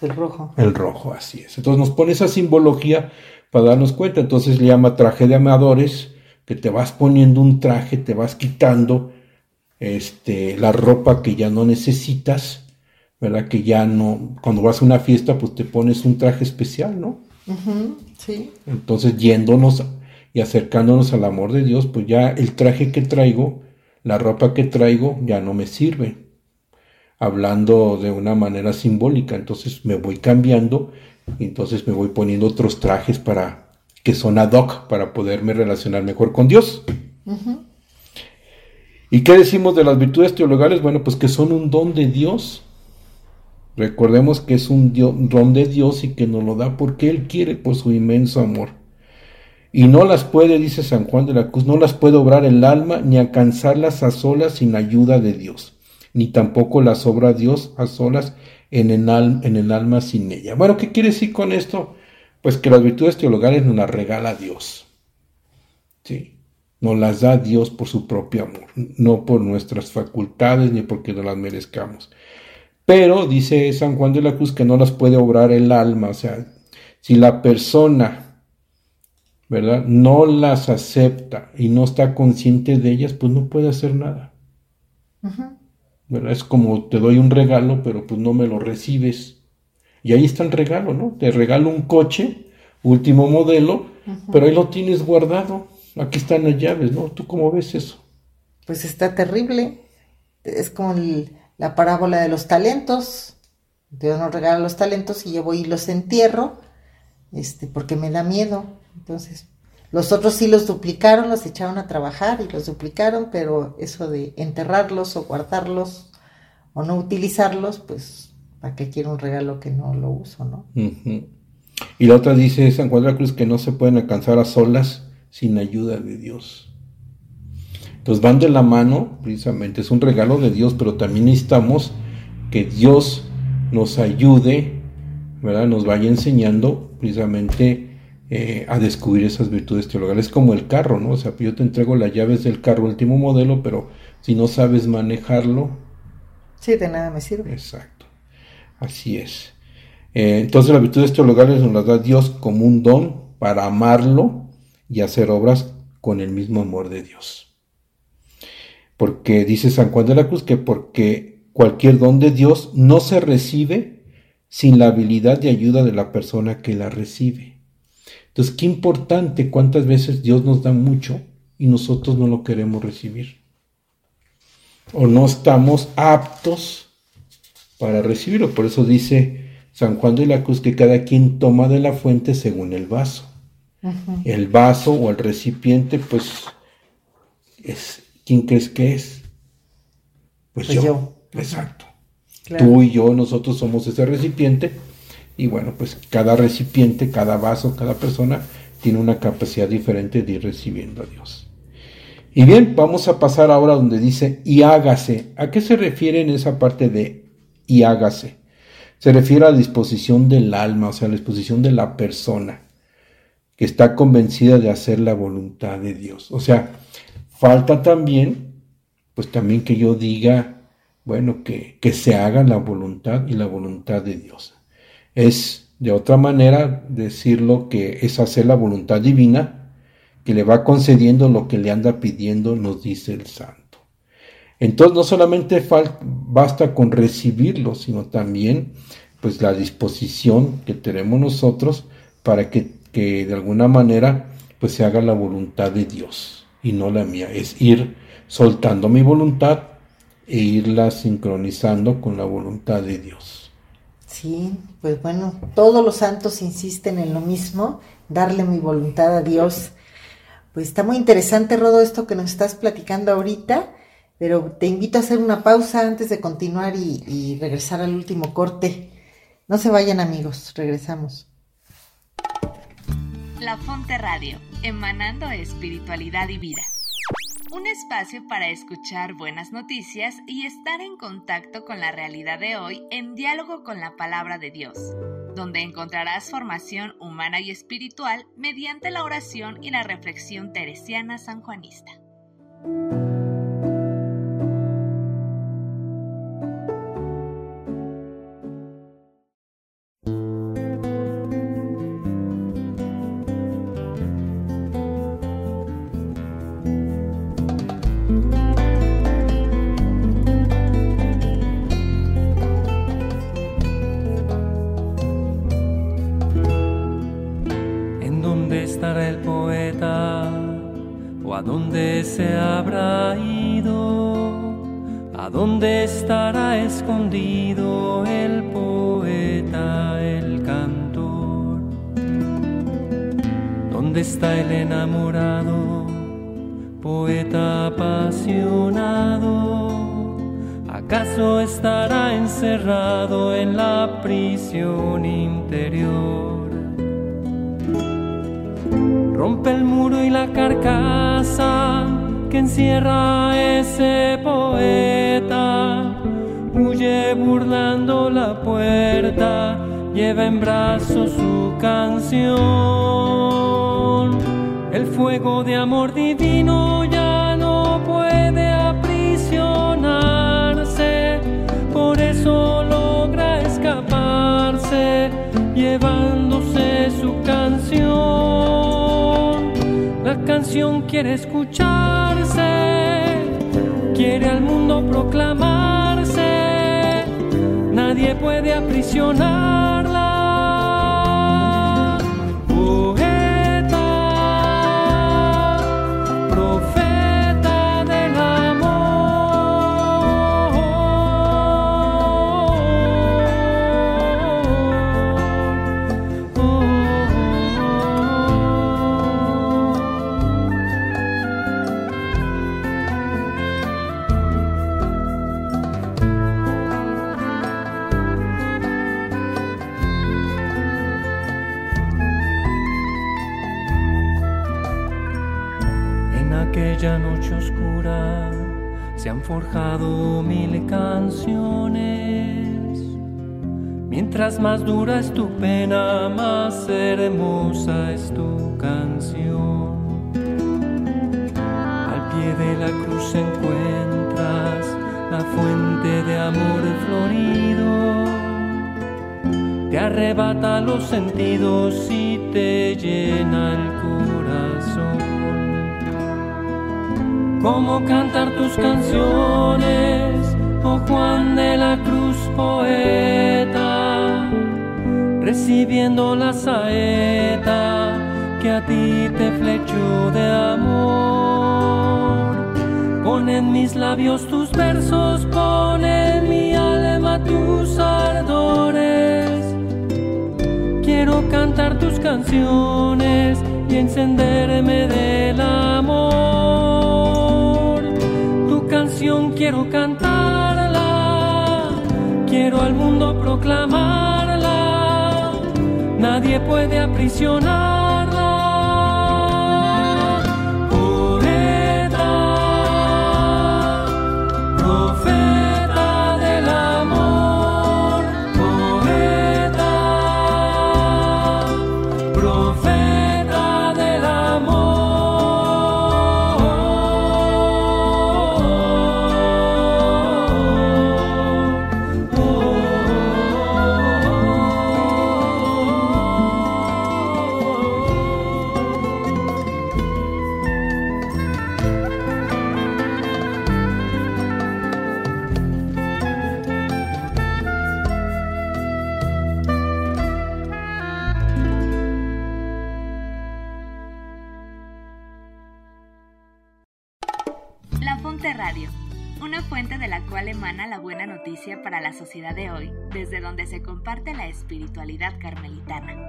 el rojo. El rojo, así es. Entonces nos pone esa simbología para darnos cuenta. Entonces le llama traje de amadores que te vas poniendo un traje, te vas quitando este, la ropa que ya no necesitas, ¿verdad? Que ya no, cuando vas a una fiesta, pues te pones un traje especial, ¿no? sí. Entonces, yéndonos y acercándonos al amor de Dios, pues ya el traje que traigo, la ropa que traigo, ya no me sirve. Hablando de una manera simbólica, entonces me voy cambiando y entonces me voy poniendo otros trajes para que son ad hoc para poderme relacionar mejor con Dios. ¿Y qué decimos de las virtudes teologales? Bueno, pues que son un don de Dios. Recordemos que es un, don de Dios y que nos lo da porque Él quiere por su inmenso amor. Y no las puede, dice San Juan de la Cruz, no las puede obrar el alma ni alcanzarlas a solas sin ayuda de Dios, ni tampoco las obra Dios a solas en el, alma sin ella. Bueno, ¿qué quiere decir con esto? Pues que las virtudes teologales nos las regala Dios. Nos las da Dios por su propio amor, no por nuestras facultades ni porque no las merezcamos. Pero dice San Juan de la Cruz que no las puede obrar el alma, o sea, Si la persona, ¿verdad? No las acepta y no está consciente de ellas, pues no puede hacer nada. ¿Verdad? Es como te doy un regalo, pero pues no me lo recibes. Y ahí está el regalo, ¿no? Te regalo un coche, último modelo, pero ahí lo tienes guardado. Aquí están las llaves, ¿no? ¿Tú cómo ves eso? Pues está terrible. Es como la parábola de los talentos. Dios nos regala los talentos y yo voy y los entierro, este, porque me da miedo. Entonces, los otros sí los duplicaron, los echaron a trabajar y los duplicaron, pero eso de enterrarlos o guardarlos o no utilizarlos, pues, ¿para qué quiero un regalo que no lo uso, no? Y la otra dice San Juan de la Cruz que no se pueden alcanzar a solas sin ayuda de Dios. Entonces van de la mano, precisamente, es un regalo de Dios, pero también necesitamos que Dios nos ayude, ¿verdad? Nos vaya enseñando precisamente eh, a descubrir esas virtudes teologales. Es como el carro, ¿no? O sea, yo te entrego las llaves del carro último modelo, pero si no sabes manejarlo. Sí, de nada me sirve. Exacto. Así es. Eh, entonces las virtudes teologales nos las da Dios como un don para amarlo y hacer obras con el mismo amor de Dios. Porque dice San Juan de la Cruz que porque cualquier don de Dios no se recibe sin la habilidad de ayuda de la persona que la recibe. Entonces, qué importante cuántas veces Dios nos da mucho y nosotros no lo queremos recibir. O no estamos aptos para recibirlo. Por eso dice San Juan de la Cruz que cada quien toma de la fuente según el vaso. El vaso o el recipiente, pues, es ¿quién crees que es? Pues, pues yo. Exacto. Tú y yo, nosotros somos ese recipiente. Y bueno, pues cada recipiente, cada vaso, cada persona tiene una capacidad diferente de ir recibiendo a Dios. Y bien, vamos a pasar ahora donde dice y hágase. ¿A qué se refiere en esa parte de y hágase? Se refiere a la disposición del alma, o sea, a la disposición de la persona está convencida de hacer la voluntad de Dios. O sea, falta también, pues también que yo diga, bueno, que, que se haga la voluntad y la voluntad de Dios. Es de otra manera decirlo que es hacer la voluntad divina que le va concediendo lo que le anda pidiendo, nos dice el santo. Entonces no solamente basta con recibirlo, sino también pues la disposición que tenemos nosotros para que, que de alguna manera pues se haga la voluntad de Dios y no la mía. Es ir soltando mi voluntad e irla sincronizando con la voluntad de Dios. Sí, pues bueno, todos los santos insisten en lo mismo, darle mi voluntad a Dios. Pues está muy interesante, Rodo, esto que nos estás platicando ahorita. Pero te invito a hacer una pausa antes de continuar y, regresar al último corte. No se vayan amigos, regresamos. La Fonte Radio, emanando espiritualidad y vida. Un espacio para escuchar buenas noticias y estar en contacto con la realidad de hoy en diálogo con la palabra de Dios, donde encontrarás formación humana y espiritual mediante la oración y la reflexión teresiana sanjuanista. Ese poeta. Huye burlando la puerta, lleva en brazos su canción. El fuego de amor divino ya no puede aprisionarse, por eso logra escaparse, llevándose su canción. La canción quiere escucharse, quiere al mundo proclamarse. Nadie puede aprisionarla. Forjado mil canciones. Mientras más dura es tu pena, más hermosa es tu canción. Al pie de la cruz encuentras la fuente de amor florido. Te arrebata los sentidos y te llena el Cómo cantar tus canciones, oh Juan de la Cruz poeta, recibiendo la saeta que a ti te flechó de amor. Pon en mis labios tus versos, pon en mi alma tus ardores. Quiero cantar tus canciones y encenderme del amor. Quiero cantarla, quiero al mundo proclamarla. Nadie puede aprisionarla. La sociedad de hoy, desde donde se comparte la espiritualidad carmelitana.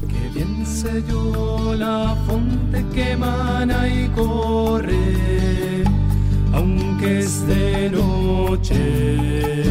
Que bien sé yo la fuente que emana y corre, aunque es de noche,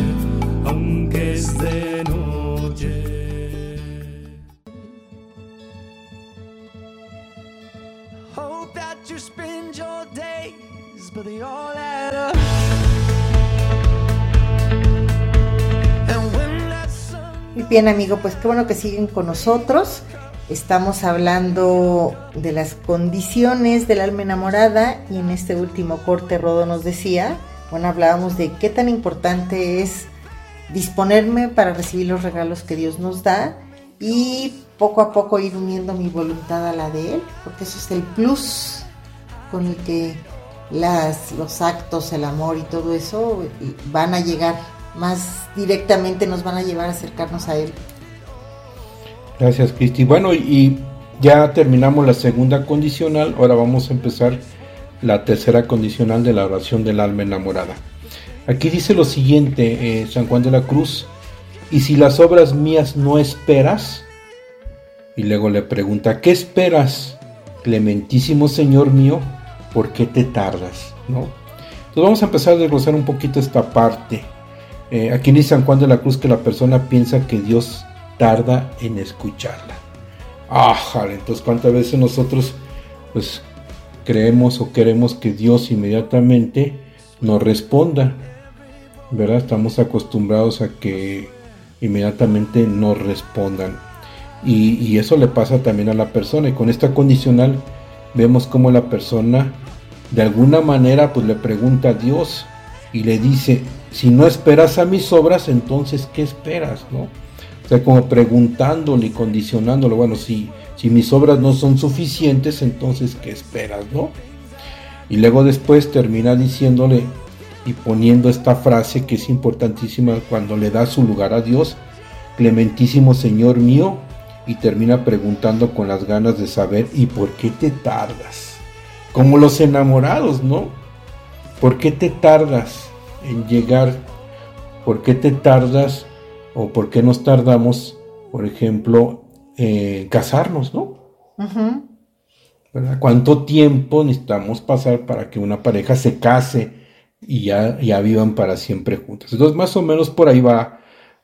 bien, amigo, pues qué bueno que siguen con nosotros. Estamos hablando de las condiciones del alma enamorada y en este último corte Rodo nos decía, bueno, hablábamos de qué tan importante es disponerme para recibir los regalos que Dios nos da y poco a poco ir uniendo mi voluntad a la de Él, porque eso es el plus con el que las, los actos, el amor y todo eso eh, van a llegar más directamente, nos van a llevar a acercarnos a Él. Gracias, Cristi. Bueno, y ya terminamos la segunda condicional. Ahora vamos a empezar la tercera condicional de la oración del alma enamorada. Aquí dice lo siguiente, eh, San Juan de la Cruz. Y si las obras mías no esperas, y luego le pregunta, ¿qué esperas, clementísimo Señor mío? ¿Por qué te tardas? ¿No? Entonces vamos a empezar a desglosar un poquito esta parte. Eh, aquí dice San Juan de la Cruz que la persona piensa que Dios tarda en escucharla. Ájale, entonces cuántas veces nosotros pues creemos o queremos que Dios inmediatamente nos responda. ¿Verdad? Estamos acostumbrados a que inmediatamente nos respondan. Y, y eso le pasa también a la persona. Y con esta condicional vemos como la persona de alguna manera pues le pregunta a Dios y le dice, si no esperas a mis obras, entonces ¿qué esperas? ¿no? O sea, como preguntándole y condicionándolo, bueno, si, si mis obras no son suficientes, entonces ¿qué esperas, no? Y luego después termina diciéndole y poniendo esta frase que es importantísima cuando le da su lugar a Dios, clementísimo Señor mío, y termina preguntando con las ganas de saber, ¿y por qué te tardas? Como los enamorados, ¿no? ¿Por qué te tardas en llegar? ¿Por qué te tardas o por qué nos tardamos, por ejemplo, en casarnos, ¿no? ¿Cuánto tiempo necesitamos pasar para que una pareja se case y ya, ya vivan para siempre juntos? Entonces, más o menos por ahí va,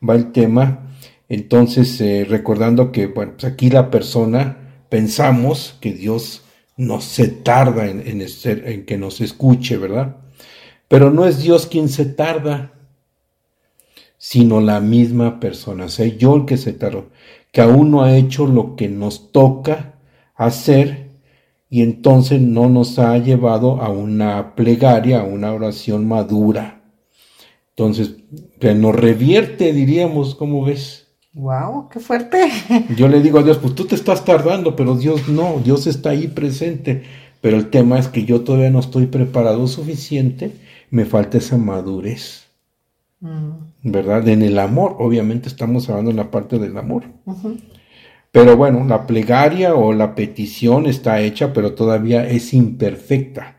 va el tema. Entonces, eh, recordando que, bueno, pues aquí la persona, pensamos que Dios no se tarda en, en, que nos escuche, ¿verdad? Pero no es Dios quien se tarda, sino la misma persona. O sea, yo el que se tardó, que aún no ha hecho lo que nos toca hacer y entonces no nos ha llevado a una plegaria, a una oración madura. Entonces, que nos revierte, diríamos, ¿cómo ves? Wow, qué fuerte. Yo le digo a Dios, pues tú te estás tardando, pero Dios no, Dios está ahí presente. Pero el tema es que yo todavía no estoy preparado suficiente, me falta esa madurez. Mm. ¿Verdad? En el amor, obviamente estamos hablando en la parte del amor. Pero bueno, la plegaria o la petición está hecha, pero todavía es imperfecta.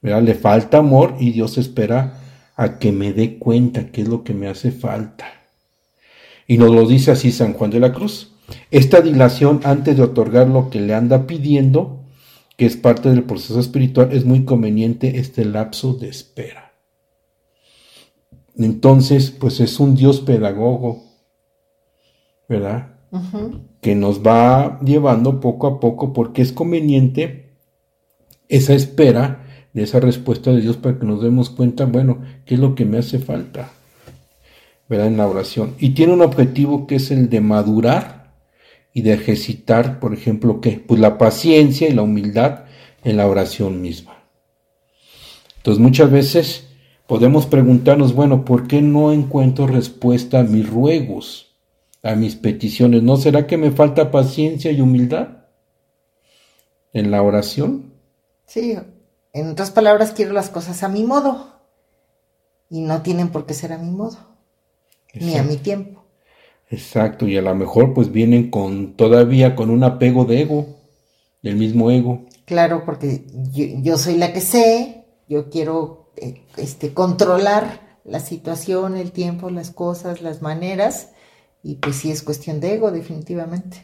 ¿Verdad? Le falta amor y Dios espera a que me dé cuenta qué es lo que me hace falta. Y nos lo dice así San Juan de la Cruz. Esta dilación antes de otorgar lo que le anda pidiendo, que es parte del proceso espiritual, es muy conveniente este lapso de espera. Entonces, pues es un Dios pedagogo, ¿verdad? Que nos va llevando poco a poco porque es conveniente esa espera de esa respuesta de Dios para que nos demos cuenta, bueno, ¿qué es lo que me hace falta? ¿verdad? En la oración. Y tiene un objetivo que es el de madurar y de ejercitar, por ejemplo, ¿qué? Pues la paciencia y la humildad en la oración misma. Entonces muchas veces podemos preguntarnos, bueno, ¿por qué no encuentro respuesta a mis ruegos, a mis peticiones? ¿No será que me falta paciencia y humildad en la oración? Sí, en otras palabras, quiero las cosas a mi modo y no tienen por qué ser a mi modo ni a mi tiempo. Exacto, y a lo mejor pues vienen con todavía con un apego de ego, del mismo ego. Claro, porque yo, soy la que sé, yo quiero eh, este, controlar la situación, el tiempo, las cosas, las maneras, y pues sí es cuestión de ego, definitivamente.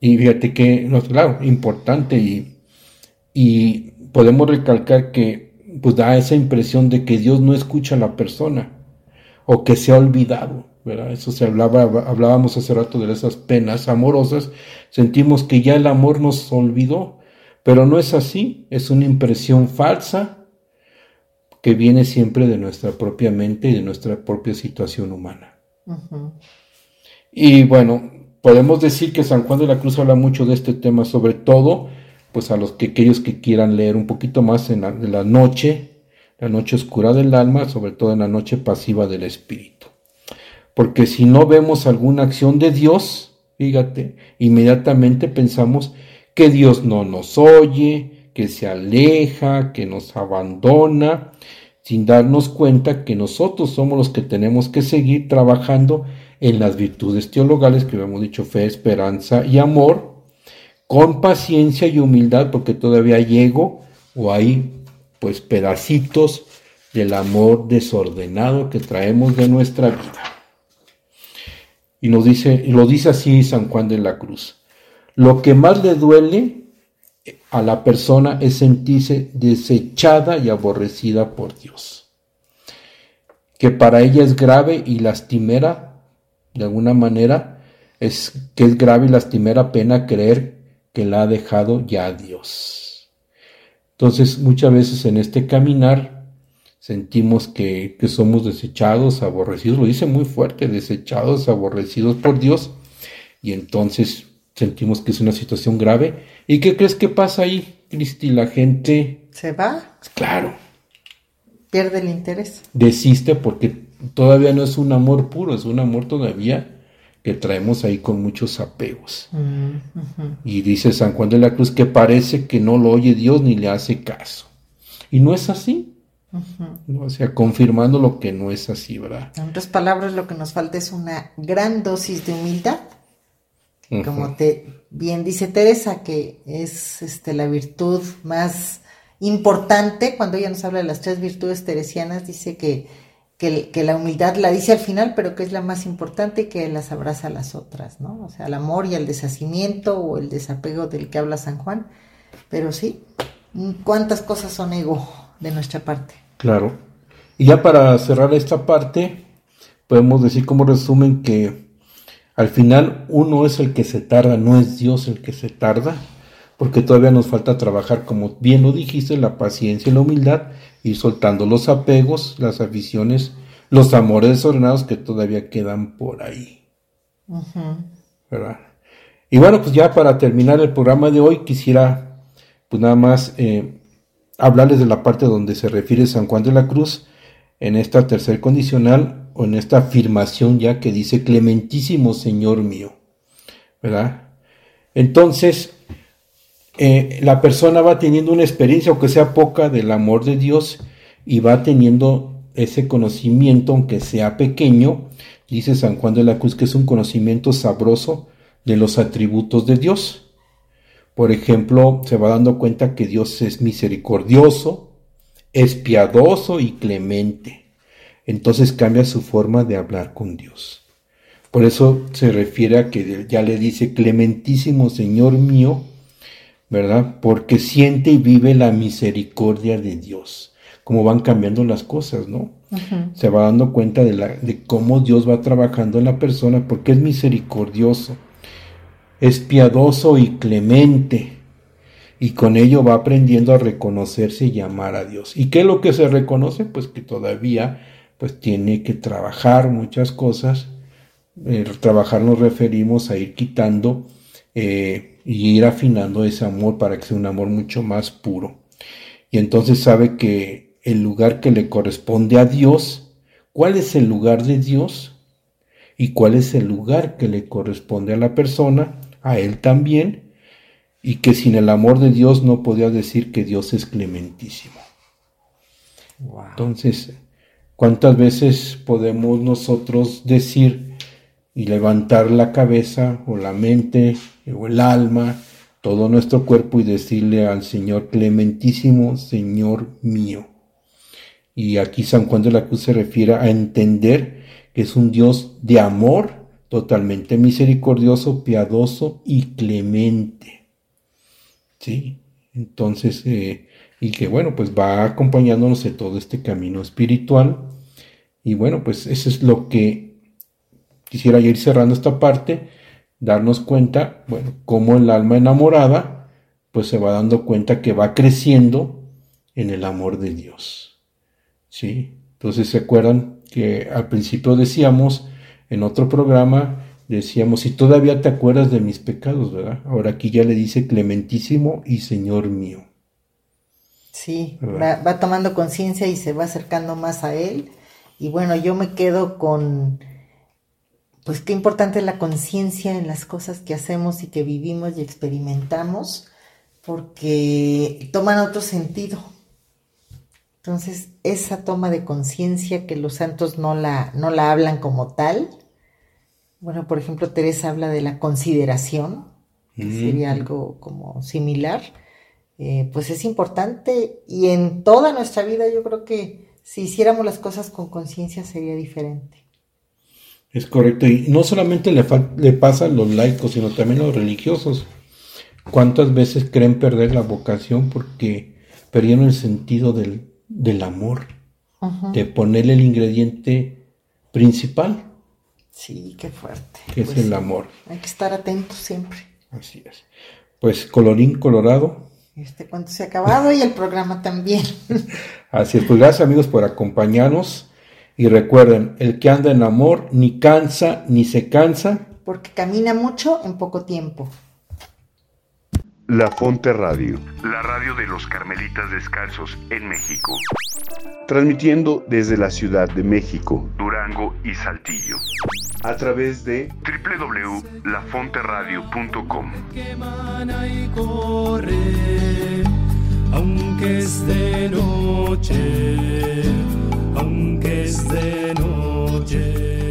Y fíjate que, claro, importante, y, y podemos recalcar que pues da esa impresión de que Dios no escucha a la persona o que se ha olvidado, ¿verdad? Eso se hablaba, hablábamos hace rato de esas penas amorosas, sentimos que ya el amor nos olvidó, pero no es así, es una impresión falsa que viene siempre de nuestra propia mente y de nuestra propia situación humana. Y bueno, podemos decir que San Juan de la Cruz habla mucho de este tema, sobre todo, pues a los que aquellos que quieran leer un poquito más en la noche, la noche oscura del alma, sobre todo en la noche pasiva del espíritu. Porque si no vemos alguna acción de Dios, fíjate, inmediatamente pensamos que Dios no nos oye, que se aleja, que nos abandona, sin darnos cuenta que nosotros somos los que tenemos que seguir trabajando en las virtudes teologales que hemos dicho fe, esperanza y amor, con paciencia y humildad, porque todavía llego o hay pues pedacitos del amor desordenado que traemos de nuestra vida. Y nos dice, lo dice así San Juan de la Cruz. Lo que más le duele a la persona es sentirse desechada y aborrecida por Dios. Que para ella es grave y lastimera, de alguna manera, es que es grave y lastimera pena creer que la ha dejado ya Dios. Entonces, muchas veces en este caminar sentimos que, somos desechados, aborrecidos, lo dice muy fuerte, desechados, aborrecidos por Dios, y entonces sentimos que es una situación grave. ¿Y qué crees que pasa ahí, Cristi? La gente... ¿Se va? Claro. Pierde el interés. Desiste porque todavía no es un amor puro, es un amor todavía que traemos ahí con muchos apegos. Y dice San Juan de la Cruz que parece que no lo oye Dios ni le hace caso. Y no es así. O sea, confirmando lo que no es así, ¿verdad? En otras palabras, lo que nos falta es una gran dosis de humildad. Como te bien dice Teresa, que es este, la virtud más importante, cuando ella nos habla de las tres virtudes teresianas, dice que, que, la humildad la dice al final, pero que es la más importante y que las abraza a las otras, ¿no? O sea, el amor y el deshacimiento o el desapego del que habla San Juan. Pero sí, ¿cuántas cosas son ego de nuestra parte? Claro. Y ya para cerrar esta parte, podemos decir como resumen que al final uno es el que se tarda, no es Dios el que se tarda, porque todavía nos falta trabajar, como bien lo dijiste, la paciencia y la humildad, ir soltando los apegos, las aficiones, los amores desordenados que todavía quedan por ahí. ¿Verdad? Y bueno, pues ya para terminar el programa de hoy quisiera pues nada más eh, hablarles de la parte donde se refiere San Juan de la Cruz en esta tercer condicional o en esta afirmación ya que dice clementísimo Señor mío, ¿verdad? Entonces, eh, la persona va teniendo una experiencia, aunque sea poca, del amor de Dios y va teniendo ese conocimiento, aunque sea pequeño, dice San Juan de la Cruz que es un conocimiento sabroso de los atributos de Dios. Por ejemplo, se va dando cuenta que Dios es misericordioso, es piadoso y clemente. Entonces cambia su forma de hablar con Dios. Por eso se refiere a que ya le dice, clementísimo Señor mío, ¿verdad? Porque siente y vive la misericordia de Dios. Como van cambiando las cosas, ¿no? Se va dando cuenta de, la, de cómo Dios va trabajando en la persona, porque es misericordioso es piadoso y clemente, y con ello va aprendiendo a reconocerse y amar a Dios. ¿Y qué es lo que se reconoce? Pues que todavía pues tiene que trabajar muchas cosas. Trabajar nos referimos a ir quitando eh, y ir afinando ese amor para que sea un amor mucho más puro. Y entonces sabe que el lugar que le corresponde a Dios, ¿cuál es el lugar de Dios? ¿Y cuál es el lugar que le corresponde a la persona? A Él también, y que sin el amor de Dios no podía decir que Dios es clementísimo. Entonces, ¿cuántas veces podemos nosotros decir y levantar la cabeza o la mente o el alma, todo nuestro cuerpo y decirle al Señor clementísimo, Señor mío? Y aquí San Juan de la Cruz se refiere a entender que es un Dios de amor totalmente misericordioso, piadoso y clemente. ¿Sí? Entonces, eh, y que bueno, pues va acompañándonos en todo este camino espiritual. Y bueno, pues eso es lo que quisiera ir cerrando esta parte, darnos cuenta, bueno, cómo el alma enamorada, pues se va dando cuenta que va creciendo en el amor de Dios. ¿Sí? Entonces, ¿se acuerdan que al principio decíamos, en otro programa decíamos, si todavía te acuerdas de mis pecados, ¿verdad? Ahora aquí ya le dice clementísimo y Señor mío. Sí, va, tomando conciencia y se va acercando más a Él. Y bueno, yo me quedo con, pues qué importante es la conciencia en las cosas que hacemos y que vivimos y experimentamos, porque toman otro sentido. Entonces, esa toma de conciencia que los santos no la, no la hablan como tal, bueno, por ejemplo, Teresa habla de la consideración, que sería algo como similar, eh, pues es importante y en toda nuestra vida yo creo que si hiciéramos las cosas con conciencia sería diferente. Es correcto, y no solamente le, le pasa a los laicos, sino también a los religiosos. ¿Cuántas veces creen perder la vocación porque perdieron el sentido del, del amor, de ponerle el ingrediente principal. Sí, qué fuerte. Que es pues el amor. Hay que estar atentos siempre. Así es. Pues colorín colorado. Este cuento se ha acabado y el programa también. Así es, pues gracias amigos por acompañarnos. Y recuerden, el que anda en amor ni cansa ni se cansa. Porque camina mucho en poco tiempo. La Fonte Radio. La radio de los Carmelitas Descalzos en México. Transmitiendo desde la Ciudad de México, Durango y Saltillo. A través de www.lafonteradio.com. Aunque es de noche, aunque es de noche.